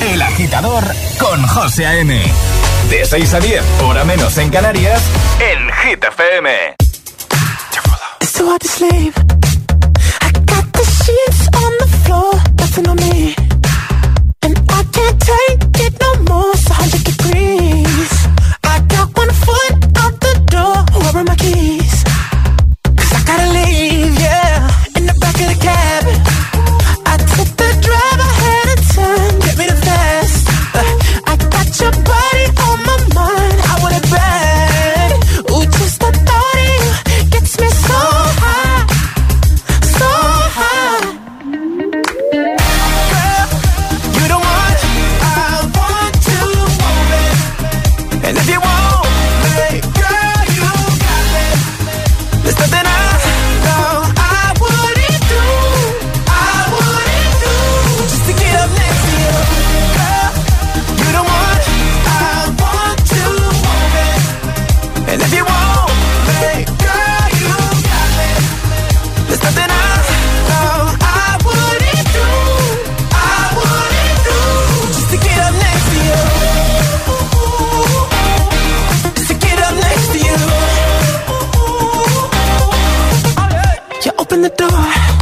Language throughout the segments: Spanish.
El agitador con José A.M. De 6 a 10, hora menos en Canarias, en Hit FM. It's too hard to sleep. I got the sheets on the floor, nothing on me. And I can't take it no more. It's 100 degrees. I got one foot out the door. Where are my keys? You open the door,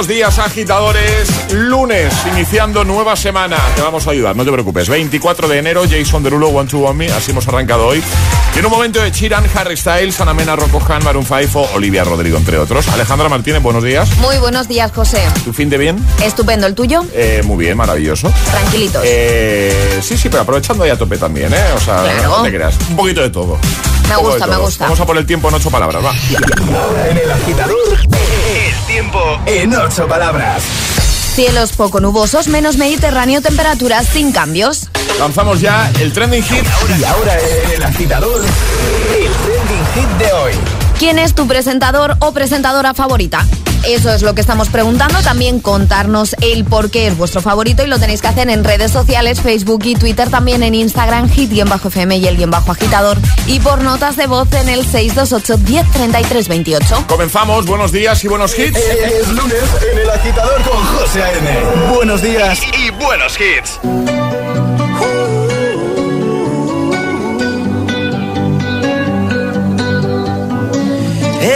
Buenos días, agitadores. Lunes, iniciando nueva semana. Te vamos a ayudar, no te preocupes. 24 de enero, Jason Derulo, One to One Me. Así hemos arrancado hoy. Y en un momento de Chiran, Harry Styles, Ana Mena, Rocco Han, Maroon 5 o Olivia Rodrigo, entre otros. Alejandra Martínez, buenos días. Muy buenos días, José. ¿Tu fin de bien? Estupendo, ¿el tuyo? Eh, muy bien, maravilloso. Tranquilitos. Eh, sí, sí, pero aprovechando ahí a tope también, ¿eh? O sea, Claro. no te creas. Un poquito de todo. Me gusta, me gusta. Vamos a poner el tiempo en ocho palabras, va. En el agitador, tiempo en ocho palabras. Cielos poco nubosos, menos Mediterráneo, temperaturas sin cambios. Lanzamos ya el trending hit. Y ahora el agitador, el trending hit de hoy. ¿Quién es tu presentador o presentadora favorita? Eso es lo que estamos preguntando. También contarnos el por qué es vuestro favorito y lo tenéis que hacer en redes sociales, Facebook y Twitter, también en Instagram, hit-fm y el guion bajo agitador. Y por notas de voz en el 628 1033 28. Comenzamos, buenos días y buenos hits. Es lunes en el agitador con José A.M. Buenos días Y buenos hits.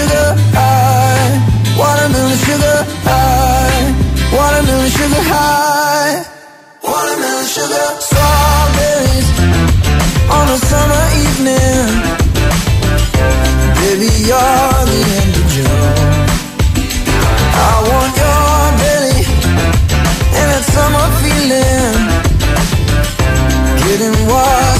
sugar high. Watermelon sugar high. Watermelon sugar high. Watermelon sugar. Strawberries on a summer evening. Baby, you're the end of June. I want your belly and that summer feeling. Getting washed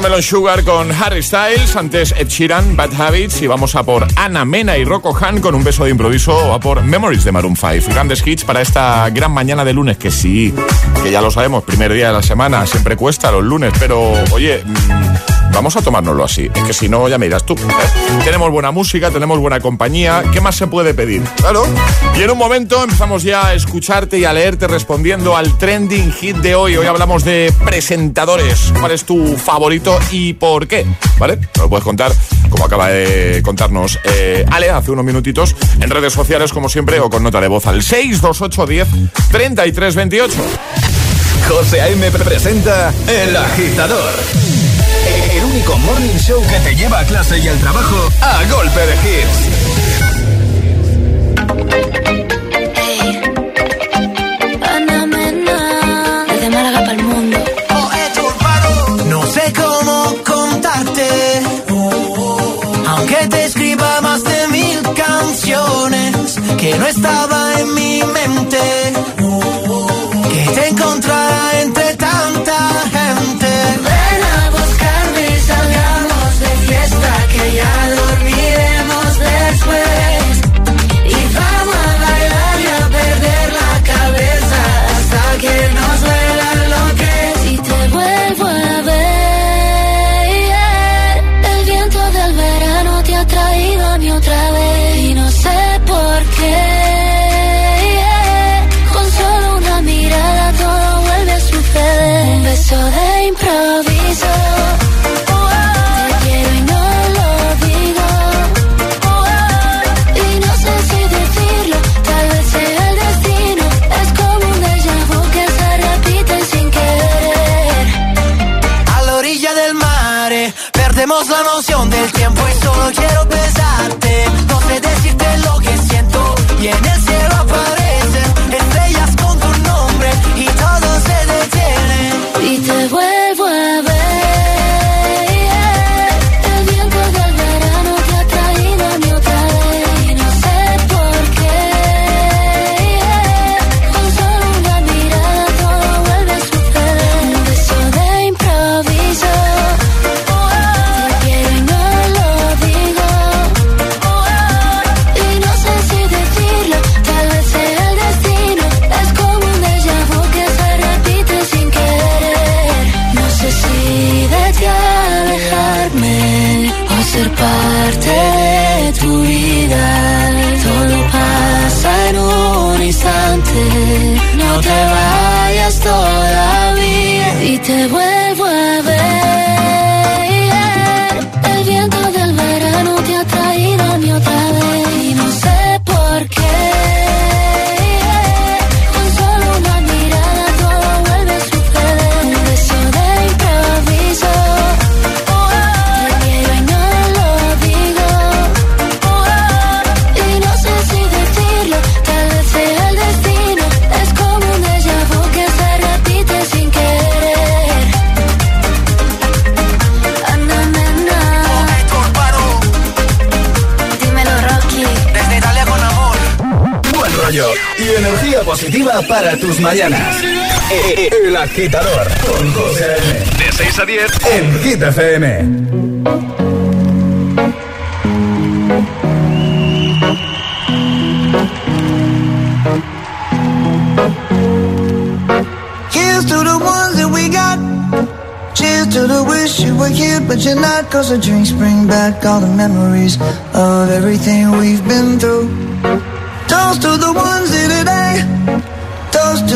Watermelon Sugar con Harry Styles, antes Ed Sheeran, Bad Habits y vamos a por Ana Mena y Rocco Han con un beso de improviso o a por Memories de Maroon 5. Grandes hits para esta gran mañana de lunes, que sí, que ya lo sabemos, primer día de la semana, siempre cuesta los lunes, pero oye, mm, vamos a tomárnoslo así, es que si no ya me dirás tú. ¿eh? Tenemos buena música, tenemos buena compañía, ¿qué más se puede pedir? Claro. Y en un momento empezamos ya a escucharte y a leerte respondiendo al trending hit de hoy. Hoy hablamos de presentadores. ¿Cuál es tu favorito y por qué? ¿Vale? Nos lo puedes contar, como acaba de contarnos eh, Ale hace unos minutitos, en redes sociales, como siempre, o con nota de voz al 628 10 33 28. José A.M. presenta El Agitador. El único morning show que te lleva a clase y al trabajo a golpe de hits. Ana Mena, desde Málaga para el mundo. No sé cómo contarte, aunque te escriba más de mil canciones que no estaba en mi mente, que te encontrara para tus mañanas. El Agitador con José. De 6 a 10 en Hit FM. Cheers to the ones that we got. Cheers to the wish you were here, but you're not. Cause the drinks bring back all the memories of everything we've been through. Toast to the ones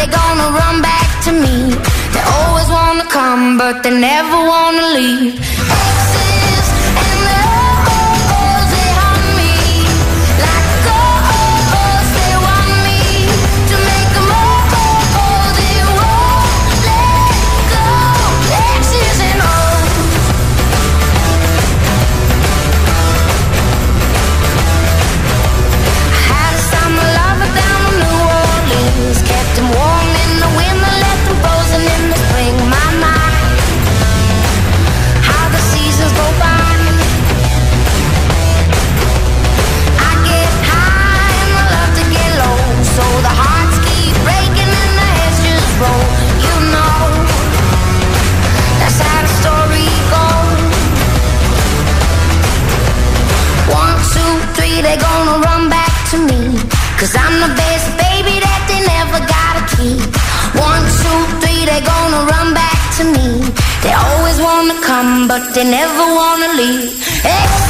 They're gonna run back to me. They always wanna come, but they never wanna leave. But they never wanna leave. Exes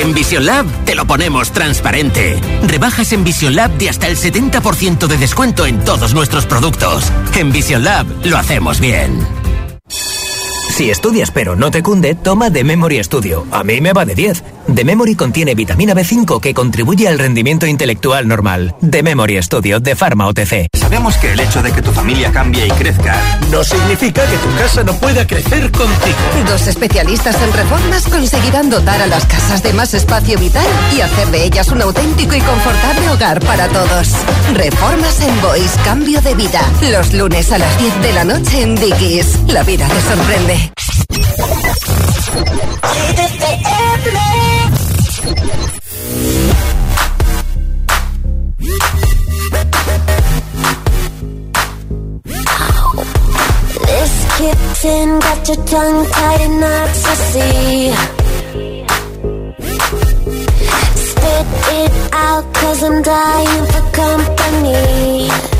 En Vision Lab te lo ponemos transparente. Rebajas en Vision Lab de hasta el 70% de descuento en todos nuestros productos. En Vision Lab lo hacemos bien. Si estudias pero no te cunde, toma The Memory Studio. A mí me va de 10. The Memory contiene vitamina B5 que contribuye al rendimiento intelectual normal. The Memory Studio de Pharma OTC. Sabemos que el hecho de que tu familia cambie y crezca no significa que tu casa no pueda crecer contigo. Dos especialistas en reformas conseguirán dotar a las casas de más espacio vital y hacer de ellas un auténtico y confortable hogar para todos. Reformas en Boys, cambio de vida. Los lunes a las 10 de la noche en Dickies. La vida te sorprende. This kitten got your tongue tied in knots, I see. Spit it out, cause I'm dying for company.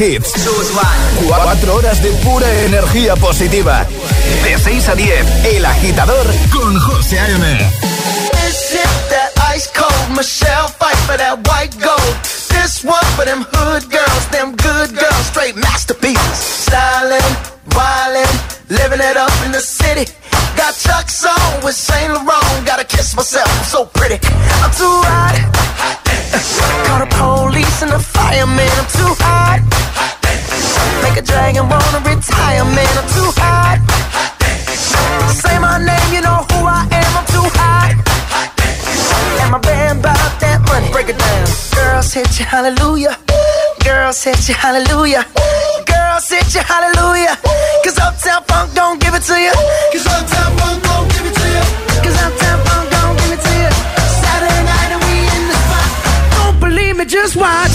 hits. Cuatro horas de pura energía positiva. De 6 a 10, El Agitador con José A.M. That ice cold Michelle fight for that white gold. This one for them hood girls, them good girls, straight masterpieces. Stylin', wildin', living it up hit you, hallelujah. Girls hit you, hallelujah. Girls hit you, hallelujah. Cause Uptown Funk don't give it to you. Cause Uptown Funk don't give it to you. Cause Uptown Funk don't give it to you. Saturday night and we in the spot. Don't believe me, just watch.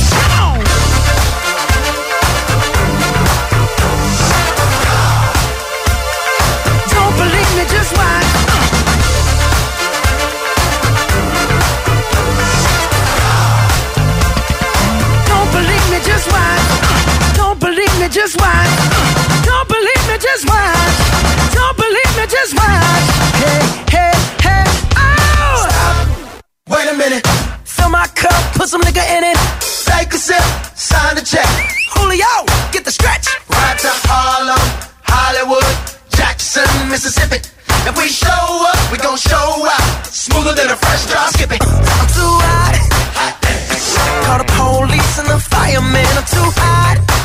Me, just watch. Don't believe me, just watch. Don't believe me, just watch. Hey, hey, hey, oh! Stop. Wait a minute. Fill my cup, put some nigga in it. Take a sip, sign the check. Julio, get the stretch. Right to Harlem, Hollywood, Jackson, Mississippi. If we show up, we gon' show out. Smoother than a fresh drop skipping. I'm too hot. hot Call the police and the fireman. I'm too hot.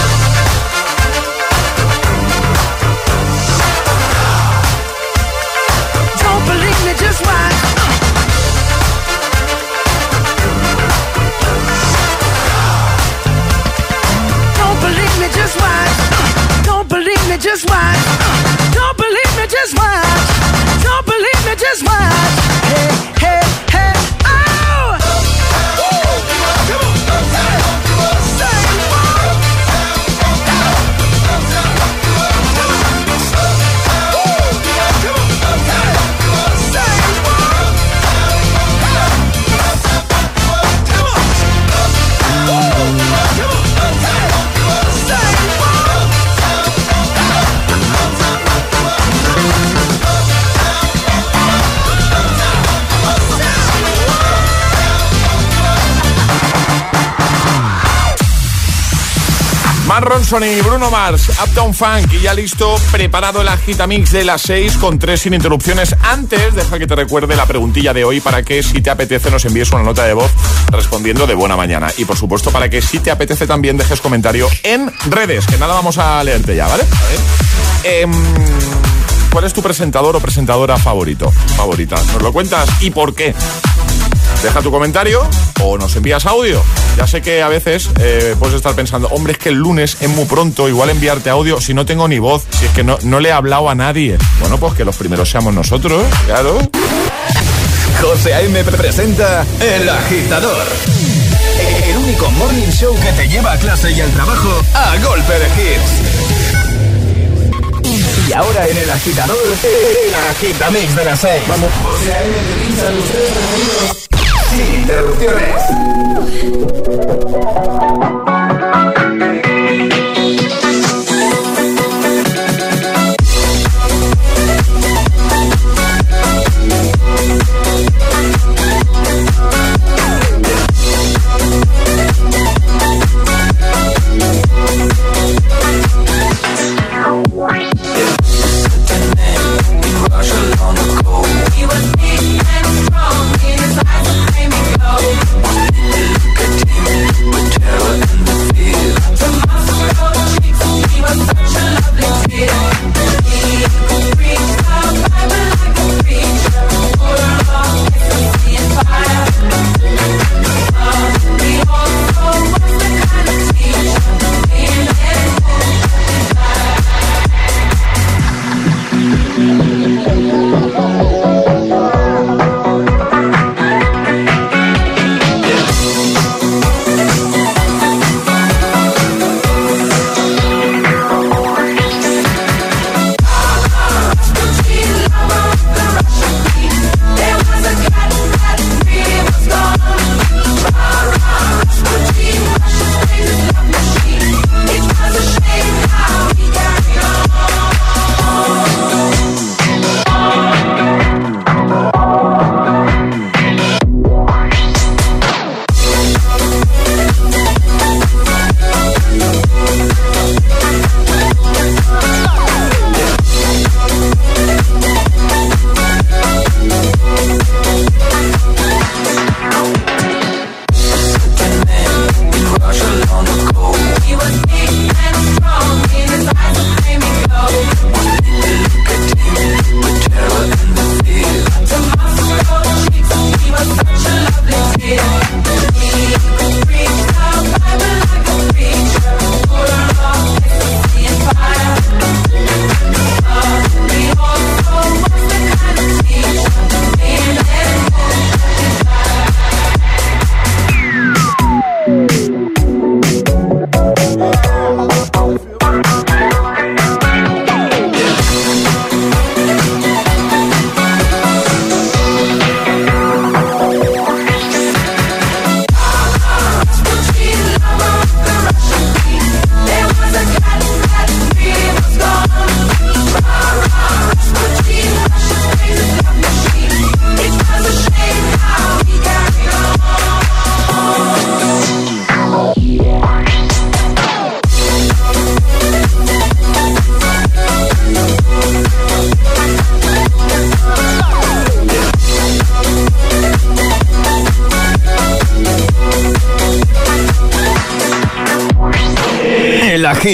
just one. Ronson y Bruno Mars, Uptown Funk y ya listo, preparado el agitamix de las 6 con tres sin interrupciones. Antes, deja que te recuerde la preguntilla de hoy para que si te apetece nos envíes una nota de voz respondiendo de buena mañana. Y por supuesto para que si te apetece también dejes comentario en redes, que nada vamos a leerte ya, ¿vale? Em, ¿Cuál es tu presentador o presentadora favorito? Favorita. ¿Nos lo cuentas? ¿Y por qué? Deja tu comentario o nos envías audio. Ya sé que a veces eh, puedes estar pensando, hombre, es que el lunes es muy pronto, igual enviarte audio si no tengo ni voz, si es que no, no le he hablado a nadie. Bueno, pues que los primeros seamos nosotros, claro. José A.M. presenta El Agitador. El único morning show que te lleva a clase y al trabajo a golpe de hits. Y ahora en El Agitador, El Agitamix de las 6. Vamos. José A.M. interrupciones.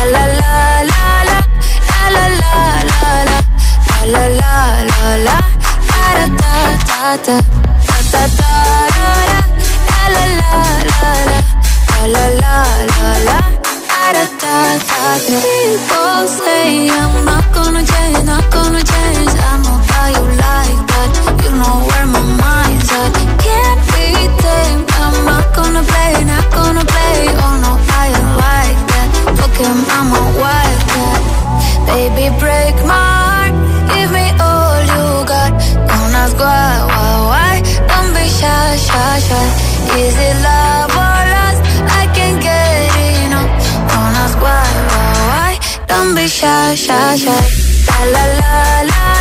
La la la la la. La la la la la. La la la da da da da. La la la la la. La la la da. People say I'm not gonna change, not gonna change. I know how you like that. You know where my mind's at. Can't be tamed. I'm not gonna play, not gonna play. Oh no, Baby, break my heart. Give me all you got. Don't why, be shy, shy, shy. Is it love or? I can't get enough. Don't ask why, why, why. Don't be shy, shy, shy. La la la. La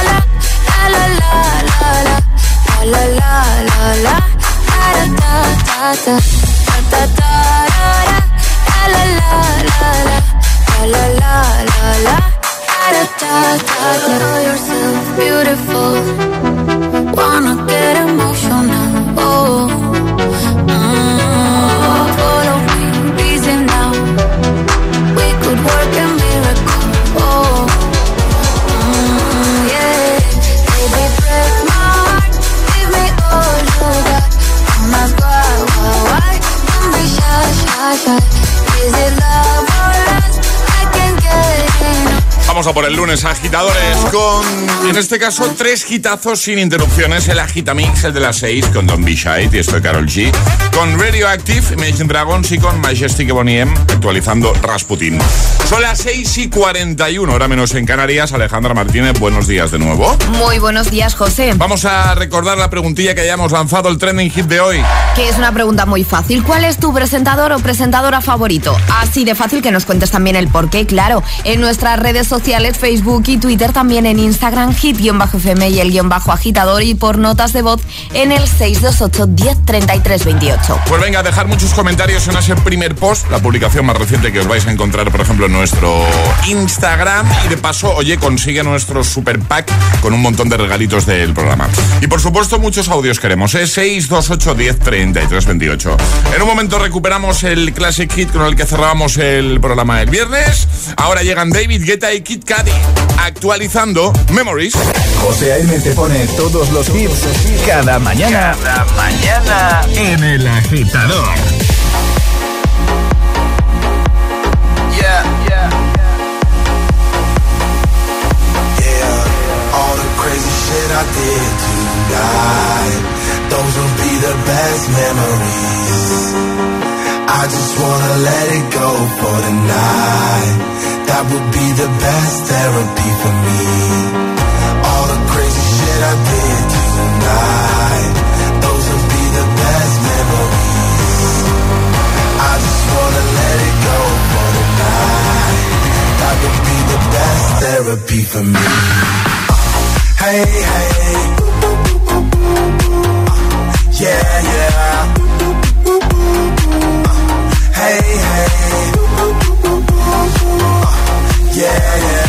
lunes, agitadores, con, en este caso, tres hitazos sin interrupciones. El Agitamix, el de las seis, con Don Shy, y estoy Carol G. Con Radioactive, Imagine Dragons y con Majestic Bonnie M, actualizando Rasputin. Son las 6 y 41, hora menos en Canarias. Alejandra Martínez, buenos días de nuevo. Muy buenos días, José. Vamos a recordar la preguntilla que hayamos lanzado, el trending hit de hoy. Que es una pregunta muy fácil. ¿Cuál es tu presentador o presentadora favorito? Así de fácil que nos cuentes también el por qué, claro. En nuestras redes sociales, Facebook y Twitter, también en Instagram, hit-fm y el guion bajo agitador y por notas de voz en el 628 10 28. Pues venga, dejar muchos comentarios en ese primer post, la publicación más reciente que os vais a encontrar, por ejemplo, en nuestro Instagram. Y de paso, oye, consigue nuestro super pack con un montón de regalitos del programa. Y por supuesto, muchos audios queremos, ¿eh? 628 10 33 28. En un momento recuperamos el Classic Hit con el que cerrábamos el programa el viernes. Ahora llegan David Guetta y Kid Cudi actualizando Memories. José A.M. te pone todos los hits cada mañana. Cada mañana en el agitador. Yeah, yeah. Yeah, all the crazy shit I did tonight. Those will be the best memories. I just wanna let it go for the night. That would be the best therapy for me. Tonight. Those will be the best memories. I just wanna let it go for the night. That be the best therapy for me. Hey, hey. Yeah, yeah. Hey, hey. Yeah, yeah.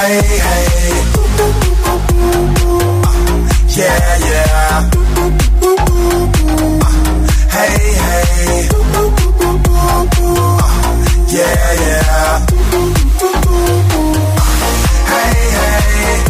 Hey, hey. Uh, yeah, yeah. Uh, hey, hey. Uh, yeah, yeah. Hey, hey.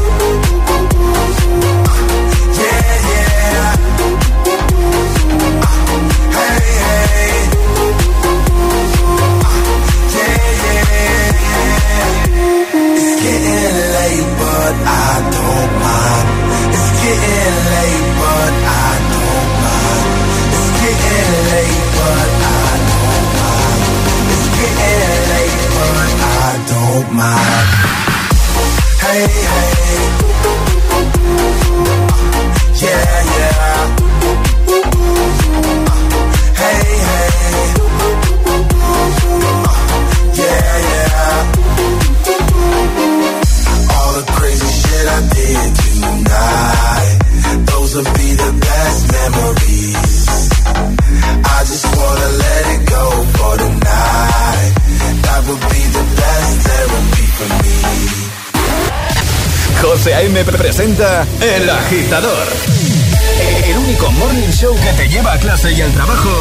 El único morning show que te lleva a clase y al trabajo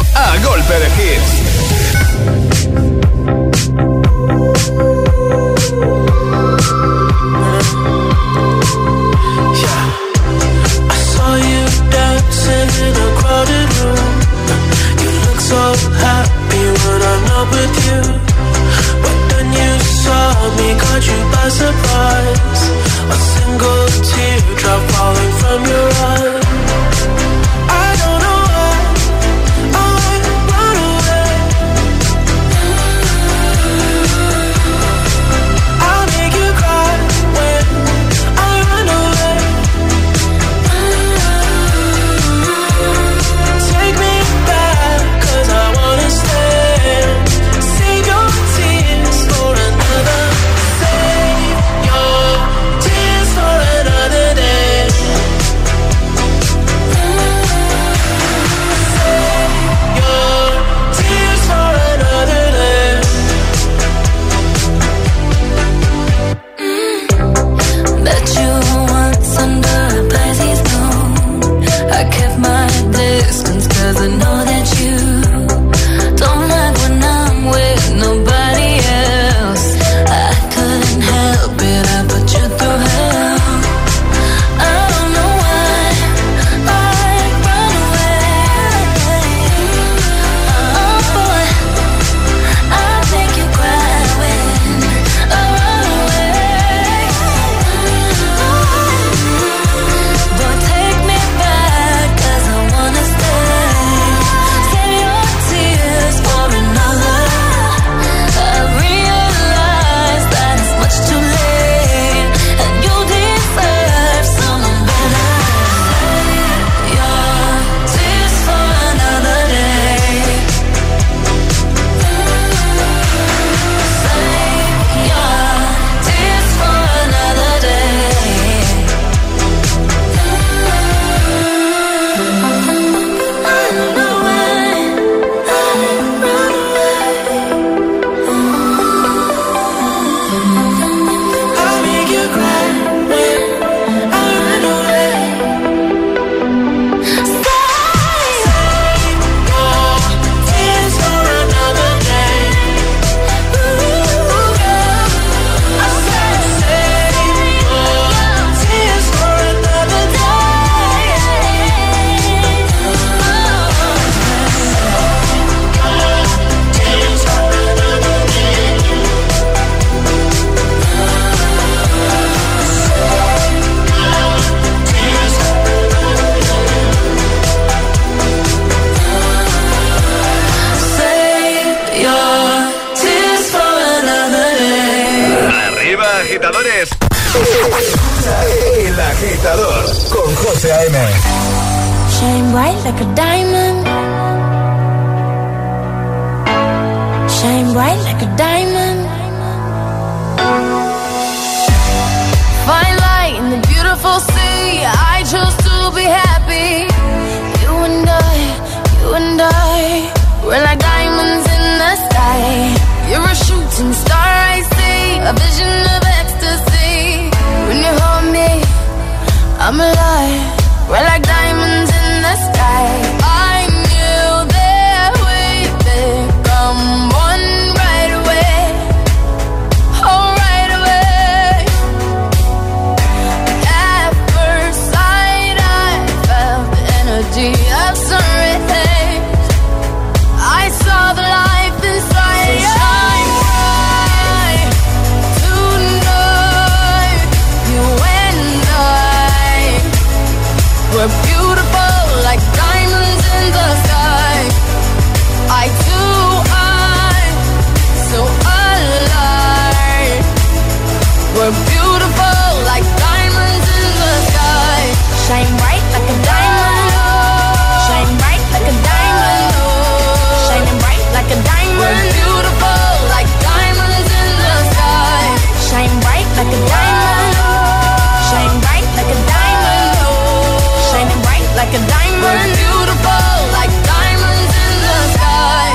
we're beautiful like diamonds in the sky.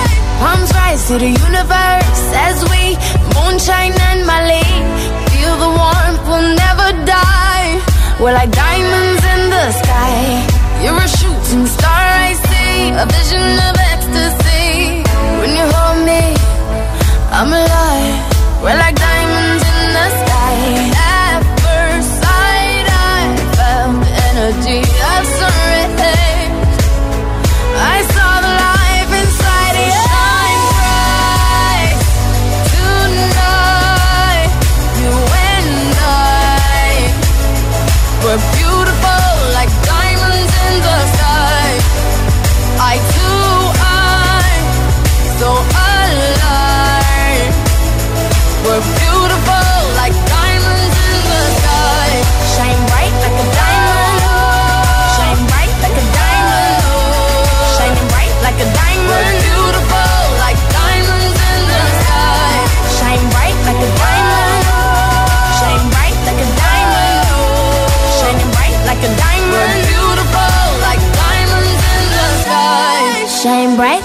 Rise to the universe as we moonshine and Mali. Feel the warmth, we'll never die. We're like diamonds in the sky. You're a shooting star, I see. A vision of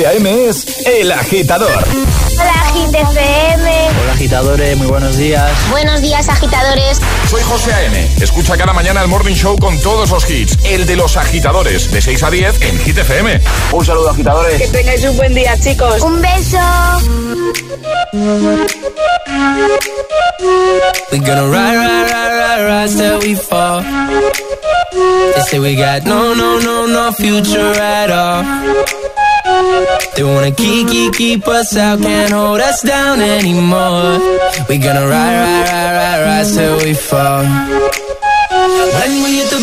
José A.M. es El Agitador. Hola, GTFM. Hola, agitadores. Muy buenos días. Buenos días, agitadores. Soy José A.M. Escucha cada mañana el Morning Show con todos los hits. El de los agitadores, de 6 a 10 en GTFM. Un saludo, agitadores. Que tengáis un buen día, chicos. Un beso. We're gonna ride, ride, ride, ride, till we fall. They say we got no, no, no, no future at all. They wanna keep, keep, keep us out, can't hold us down anymore. We gonna ride, ride, ride, ride, ride till we fall. When we hit the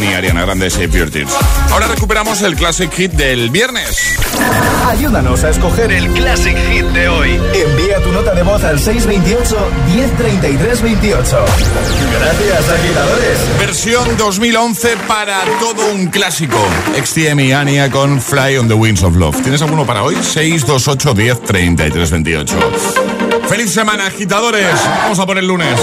Y Ariana Grande Shape Your Tears. Ahora recuperamos el Classic Hit del viernes. Ayúdanos a escoger el Classic Hit de hoy. Envía tu nota de voz al 628 103328. Gracias, agitadores. Versión 2011 para todo un clásico. XTM Ania con Fly on the Wings of Love. ¿Tienes alguno para hoy? 628 10 33 28. ¡Feliz semana, agitadores! Vamos a por el lunes.